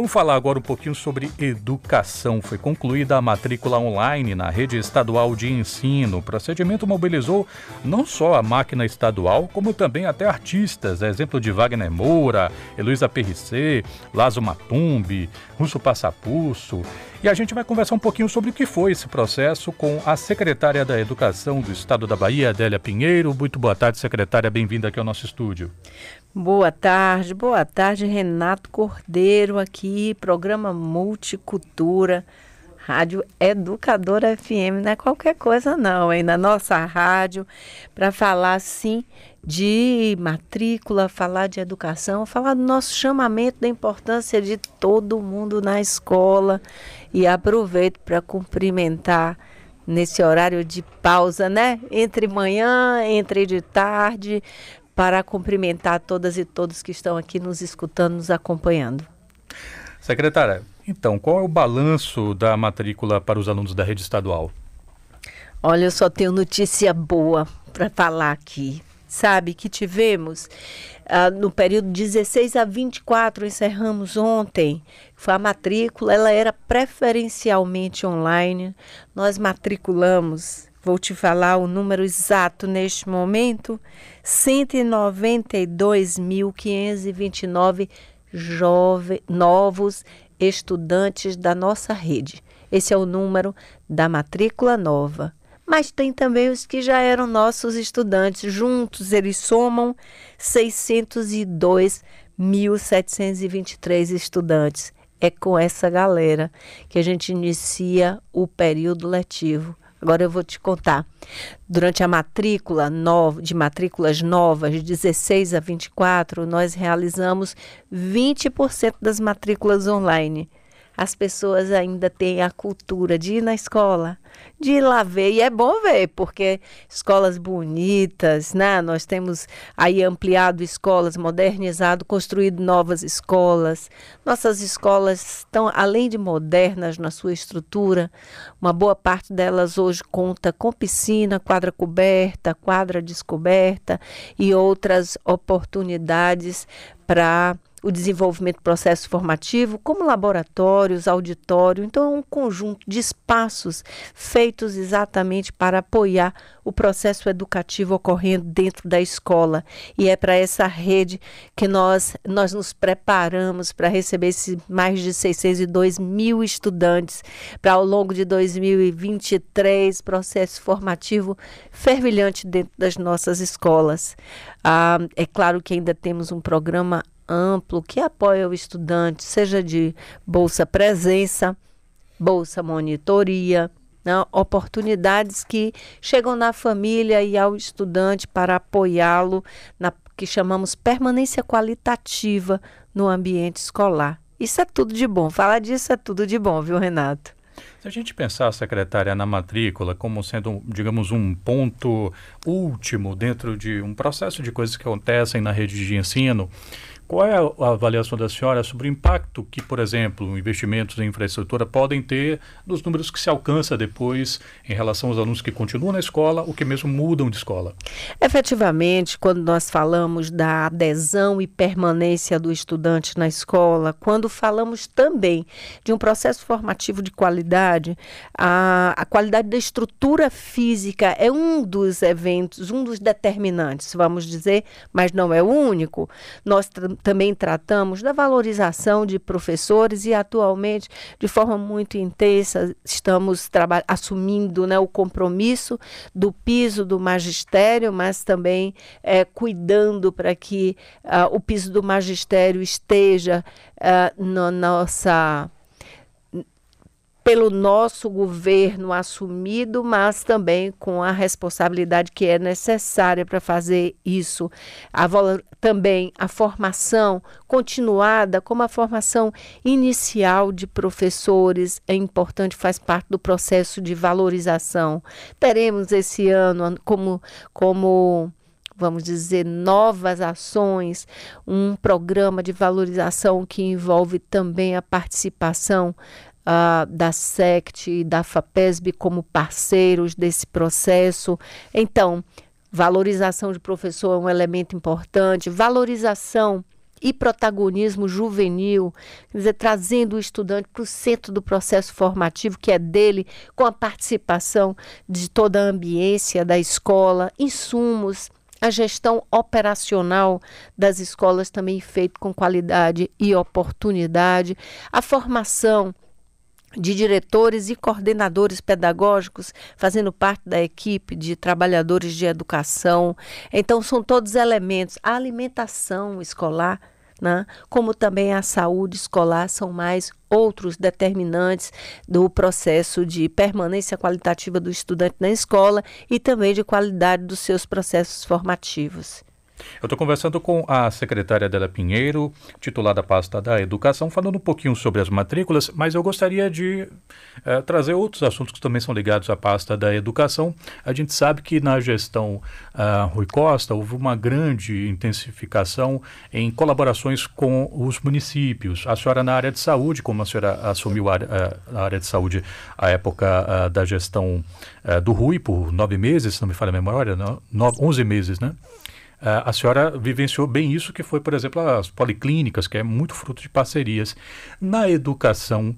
Vamos falar agora um pouquinho sobre educação. Foi concluída a matrícula online na rede estadual de ensino. O procedimento mobilizou não só a máquina estadual, como também até artistas. Exemplo de Wagner Moura, Heloísa Perricê, Lazo Matumbi, Russo Passapulso. E a gente vai conversar um pouquinho sobre o que foi esse processo com a secretária da Educação do Estado da Bahia, Adélia Pinheiro. Muito boa tarde, secretária. Bem-vinda aqui ao nosso estúdio. Boa tarde, boa tarde, Renato Cordeiro aqui, programa Multicultura, Rádio Educadora FM, não é qualquer coisa não, hein? Na nossa rádio, para falar sim de matrícula, falar de educação, falar do nosso chamamento, da importância de todo mundo na escola. E aproveito para cumprimentar nesse horário de pausa, né? Entre manhã, entre de tarde, para cumprimentar todas e todos que estão aqui nos escutando, nos acompanhando. Secretária, então, qual é o balanço da matrícula para os alunos da rede estadual? Olha, eu só tenho notícia boa para falar aqui. Sabe que tivemos uh, no período 16 a 24, encerramos ontem, foi a matrícula, ela era preferencialmente online. Nós matriculamos Vou te falar o número exato neste momento: 192.529 novos estudantes da nossa rede. Esse é o número da matrícula nova. Mas tem também os que já eram nossos estudantes. Juntos eles somam 602.723 estudantes. É com essa galera que a gente inicia o período letivo. Agora eu vou te contar. Durante a matrícula de matrículas novas, de 16 a 24, nós realizamos 20% das matrículas online as pessoas ainda têm a cultura de ir na escola, de ir lá ver. E é bom ver, porque escolas bonitas, né? Nós temos aí ampliado escolas, modernizado, construído novas escolas. Nossas escolas estão, além de modernas na sua estrutura, uma boa parte delas hoje conta com piscina, quadra coberta, quadra descoberta e outras oportunidades para o desenvolvimento do processo formativo, como laboratórios, auditório. Então, é um conjunto de espaços feitos exatamente para apoiar o processo educativo ocorrendo dentro da escola. E é para essa rede que nós, nós nos preparamos para receber esses mais de 602 mil estudantes para, ao longo de 2023, processo formativo fervilhante dentro das nossas escolas. Ah, é claro que ainda temos um programa amplo que apoia o estudante, seja de bolsa presença, bolsa monitoria, né? oportunidades que chegam na família e ao estudante para apoiá-lo na que chamamos permanência qualitativa no ambiente escolar. Isso é tudo de bom. Falar disso é tudo de bom, viu, Renato? Se a gente pensar, secretária, na matrícula como sendo, digamos, um ponto último dentro de um processo de coisas que acontecem na rede de ensino, qual é a avaliação da senhora sobre o impacto que, por exemplo, investimentos em infraestrutura podem ter nos números que se alcança depois em relação aos alunos que continuam na escola ou que mesmo mudam de escola? Efetivamente, quando nós falamos da adesão e permanência do estudante na escola, quando falamos também de um processo formativo de qualidade, a, a qualidade da estrutura física é um dos eventos, um dos determinantes, vamos dizer, mas não é o único. Nós também tratamos da valorização de professores e atualmente, de forma muito intensa, estamos assumindo né, o compromisso do piso do magistério, mas também é, cuidando para que uh, o piso do magistério esteja uh, na nossa pelo nosso governo assumido, mas também com a responsabilidade que é necessária para fazer isso. A, também a formação continuada, como a formação inicial de professores, é importante, faz parte do processo de valorização. Teremos esse ano como. como vamos dizer, novas ações, um programa de valorização que envolve também a participação uh, da SECT e da FAPESB como parceiros desse processo. Então, valorização de professor é um elemento importante, valorização e protagonismo juvenil, quer dizer, trazendo o estudante para o centro do processo formativo que é dele, com a participação de toda a ambiência da escola, insumos, a gestão operacional das escolas também feita com qualidade e oportunidade, a formação de diretores e coordenadores pedagógicos fazendo parte da equipe de trabalhadores de educação. Então, são todos elementos. A alimentação escolar, né, como também a saúde escolar, são mais outros determinantes do processo de permanência qualitativa do estudante na escola e também de qualidade dos seus processos formativos. Eu estou conversando com a secretária Adela Pinheiro, titular da pasta da Educação, falando um pouquinho sobre as matrículas, mas eu gostaria de uh, trazer outros assuntos que também são ligados à pasta da Educação. A gente sabe que na gestão uh, Rui Costa houve uma grande intensificação em colaborações com os municípios. A senhora na área de saúde, como a senhora assumiu a, a, a área de saúde à época uh, da gestão do Rui, por nove meses, se não me falha a memória, nove, onze meses, né? Uh, a senhora vivenciou bem isso, que foi, por exemplo, as policlínicas, que é muito fruto de parcerias. Na educação,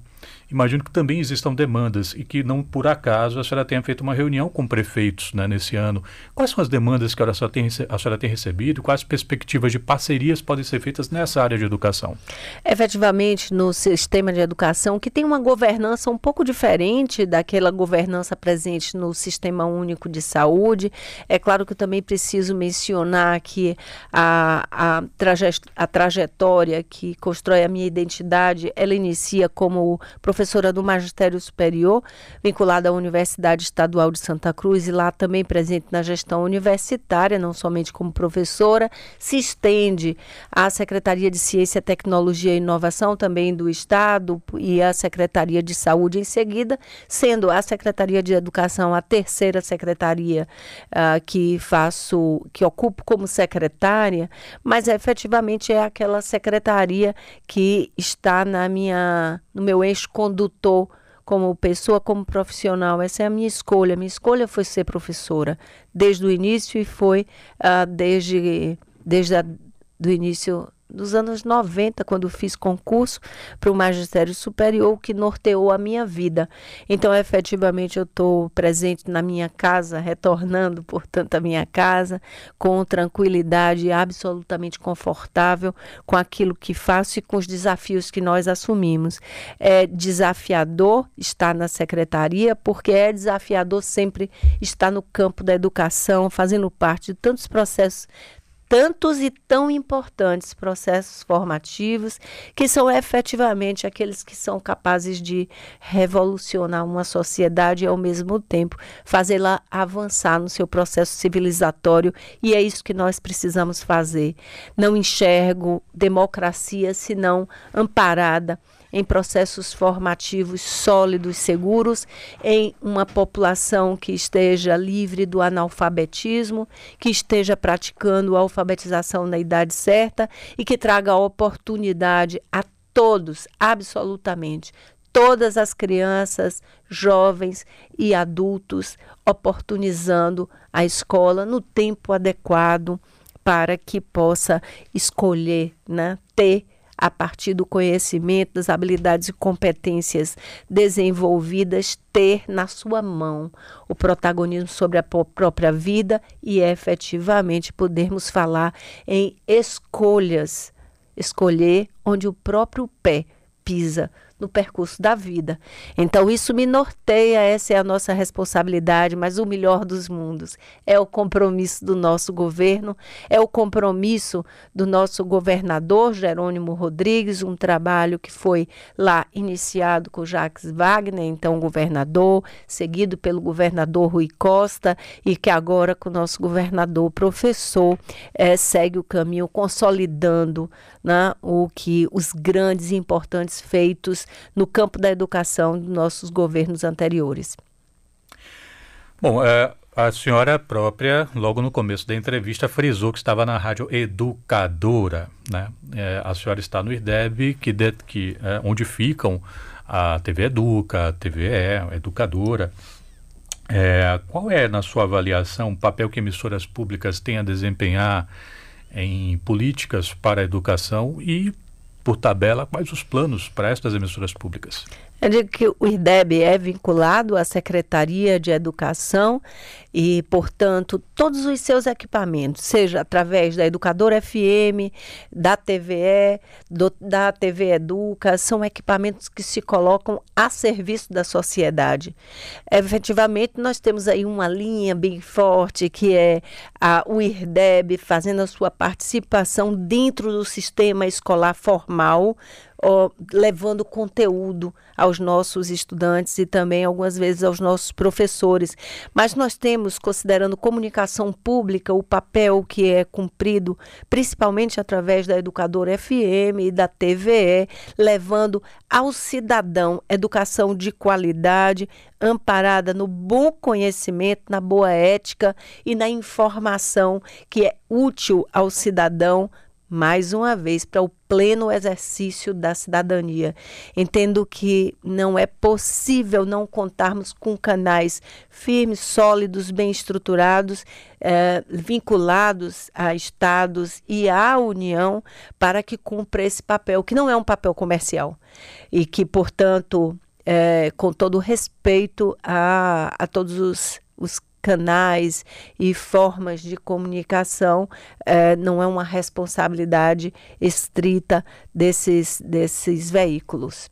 imagino que também existam demandas e que não por acaso a senhora tenha feito uma reunião com prefeitos né, nesse ano. Quais são as demandas que a senhora, tem, a senhora tem recebido quais perspectivas de parcerias podem ser feitas nessa área de educação? Efetivamente, no sistema de educação, que tem uma governança um pouco diferente daquela governança presente no Sistema Único de Saúde, é claro que eu também preciso mencionar que a, a, a trajetória que constrói a minha identidade, ela inicia como professor professora do Magistério Superior, vinculada à Universidade Estadual de Santa Cruz e lá também presente na gestão universitária, não somente como professora, se estende à Secretaria de Ciência, Tecnologia e Inovação também do Estado e à Secretaria de Saúde em seguida, sendo a Secretaria de Educação a terceira secretaria uh, que faço, que ocupo como secretária, mas efetivamente é aquela secretaria que está na minha, no meu eixo condutor como pessoa, como profissional. Essa é a minha escolha. Minha escolha foi ser professora desde o início e foi uh, desde, desde do início dos anos 90, quando fiz concurso para o magistério superior, que norteou a minha vida. Então, efetivamente, eu estou presente na minha casa, retornando, portanto, à minha casa, com tranquilidade, absolutamente confortável com aquilo que faço e com os desafios que nós assumimos. É desafiador estar na secretaria, porque é desafiador sempre estar no campo da educação, fazendo parte de tantos processos tantos e tão importantes processos formativos, que são efetivamente aqueles que são capazes de revolucionar uma sociedade e, ao mesmo tempo, fazê-la avançar no seu processo civilizatório, e é isso que nós precisamos fazer. Não enxergo democracia senão amparada em processos formativos sólidos, seguros, em uma população que esteja livre do analfabetismo, que esteja praticando a alfabetização na idade certa e que traga oportunidade a todos, absolutamente, todas as crianças, jovens e adultos, oportunizando a escola no tempo adequado para que possa escolher, né, ter a partir do conhecimento, das habilidades e competências desenvolvidas, ter na sua mão o protagonismo sobre a própria vida e efetivamente podermos falar em escolhas, escolher onde o próprio pé pisa no percurso da vida. Então, isso me norteia, essa é a nossa responsabilidade, mas o melhor dos mundos é o compromisso do nosso governo, é o compromisso do nosso governador Jerônimo Rodrigues, um trabalho que foi lá iniciado com Jacques Wagner, então governador, seguido pelo governador Rui Costa, e que agora com o nosso governador professor é, segue o caminho consolidando né, o que os grandes e importantes feitos no campo da educação dos nossos governos anteriores. Bom, é, a senhora própria, logo no começo da entrevista, frisou que estava na rádio educadora. Né? É, a senhora está no IRDEB, que, de, que é, onde ficam a TV Educa, a TVE, educadora. É, qual é, na sua avaliação, o papel que emissoras públicas têm a desempenhar em políticas para a educação e, por tabela, quais os planos para estas emissoras públicas? Eu digo que o IRDEB é vinculado à Secretaria de Educação e, portanto, todos os seus equipamentos, seja através da Educadora FM, da TVE, do, da TV Educa, são equipamentos que se colocam a serviço da sociedade. Efetivamente, nós temos aí uma linha bem forte que é a, o IRDEB fazendo a sua participação dentro do sistema escolar formal, ó, levando conteúdo aos nossos estudantes e também algumas vezes aos nossos professores. Mas nós temos, considerando comunicação pública, o papel que é cumprido principalmente através da Educadora FM e da TVE, levando ao cidadão educação de qualidade, amparada no bom conhecimento, na boa ética e na informação que é útil ao cidadão mais uma vez, para o pleno exercício da cidadania. Entendo que não é possível não contarmos com canais firmes, sólidos, bem estruturados, eh, vinculados a estados e à União para que cumpra esse papel, que não é um papel comercial e que, portanto, eh, com todo respeito a, a todos os, os canais e formas de comunicação, eh, não é uma responsabilidade estrita desses, desses veículos.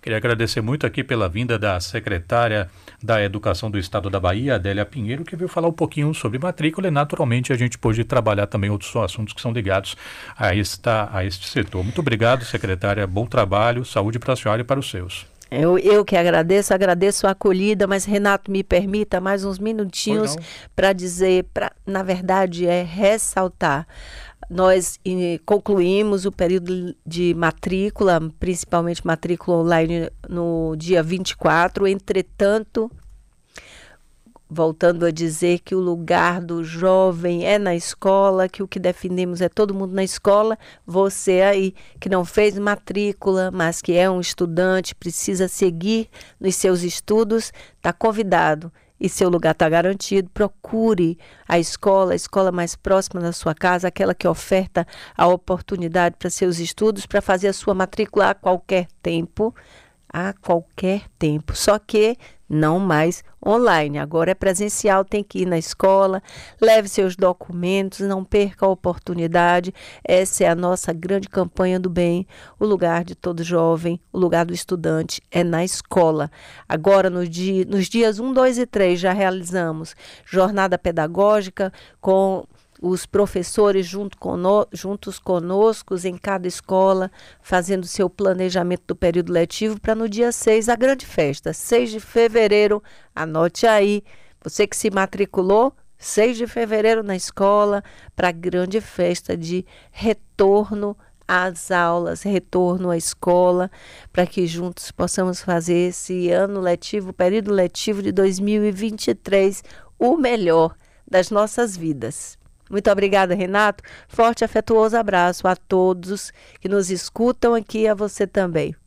Queria agradecer muito aqui pela vinda da secretária da Educação do Estado da Bahia, Adélia Pinheiro, que veio falar um pouquinho sobre matrícula e, naturalmente, a gente pôde trabalhar também outros assuntos que são ligados a, esta, a este setor. Muito obrigado, secretária. Bom trabalho, saúde para a senhora e para os seus. Eu, eu que agradeço, agradeço a acolhida, mas Renato, me permita mais uns minutinhos para dizer, pra, na verdade, é ressaltar. Nós concluímos o período de matrícula, principalmente matrícula online, no dia 24. Entretanto, voltando a dizer que o lugar do jovem é na escola, que o que defendemos é todo mundo na escola. Você aí que não fez matrícula, mas que é um estudante, precisa seguir nos seus estudos, está convidado. E seu lugar está garantido, procure a escola, a escola mais próxima da sua casa, aquela que oferta a oportunidade para seus estudos, para fazer a sua matrícula a qualquer tempo, a qualquer tempo. Só que não mais online. Agora é presencial, tem que ir na escola, leve seus documentos, não perca a oportunidade. Essa é a nossa grande campanha do bem. O lugar de todo jovem, o lugar do estudante é na escola. Agora, no dia, nos dias 1, 2 e 3, já realizamos jornada pedagógica com os professores junto cono, juntos conosco em cada escola, fazendo seu planejamento do período letivo para no dia 6 a grande festa, 6 de fevereiro, anote aí, você que se matriculou, 6 de fevereiro na escola, para a grande festa de retorno às aulas, retorno à escola, para que juntos possamos fazer esse ano letivo, período letivo de 2023, o melhor das nossas vidas. Muito obrigada, Renato. Forte afetuoso abraço a todos que nos escutam aqui e a você também.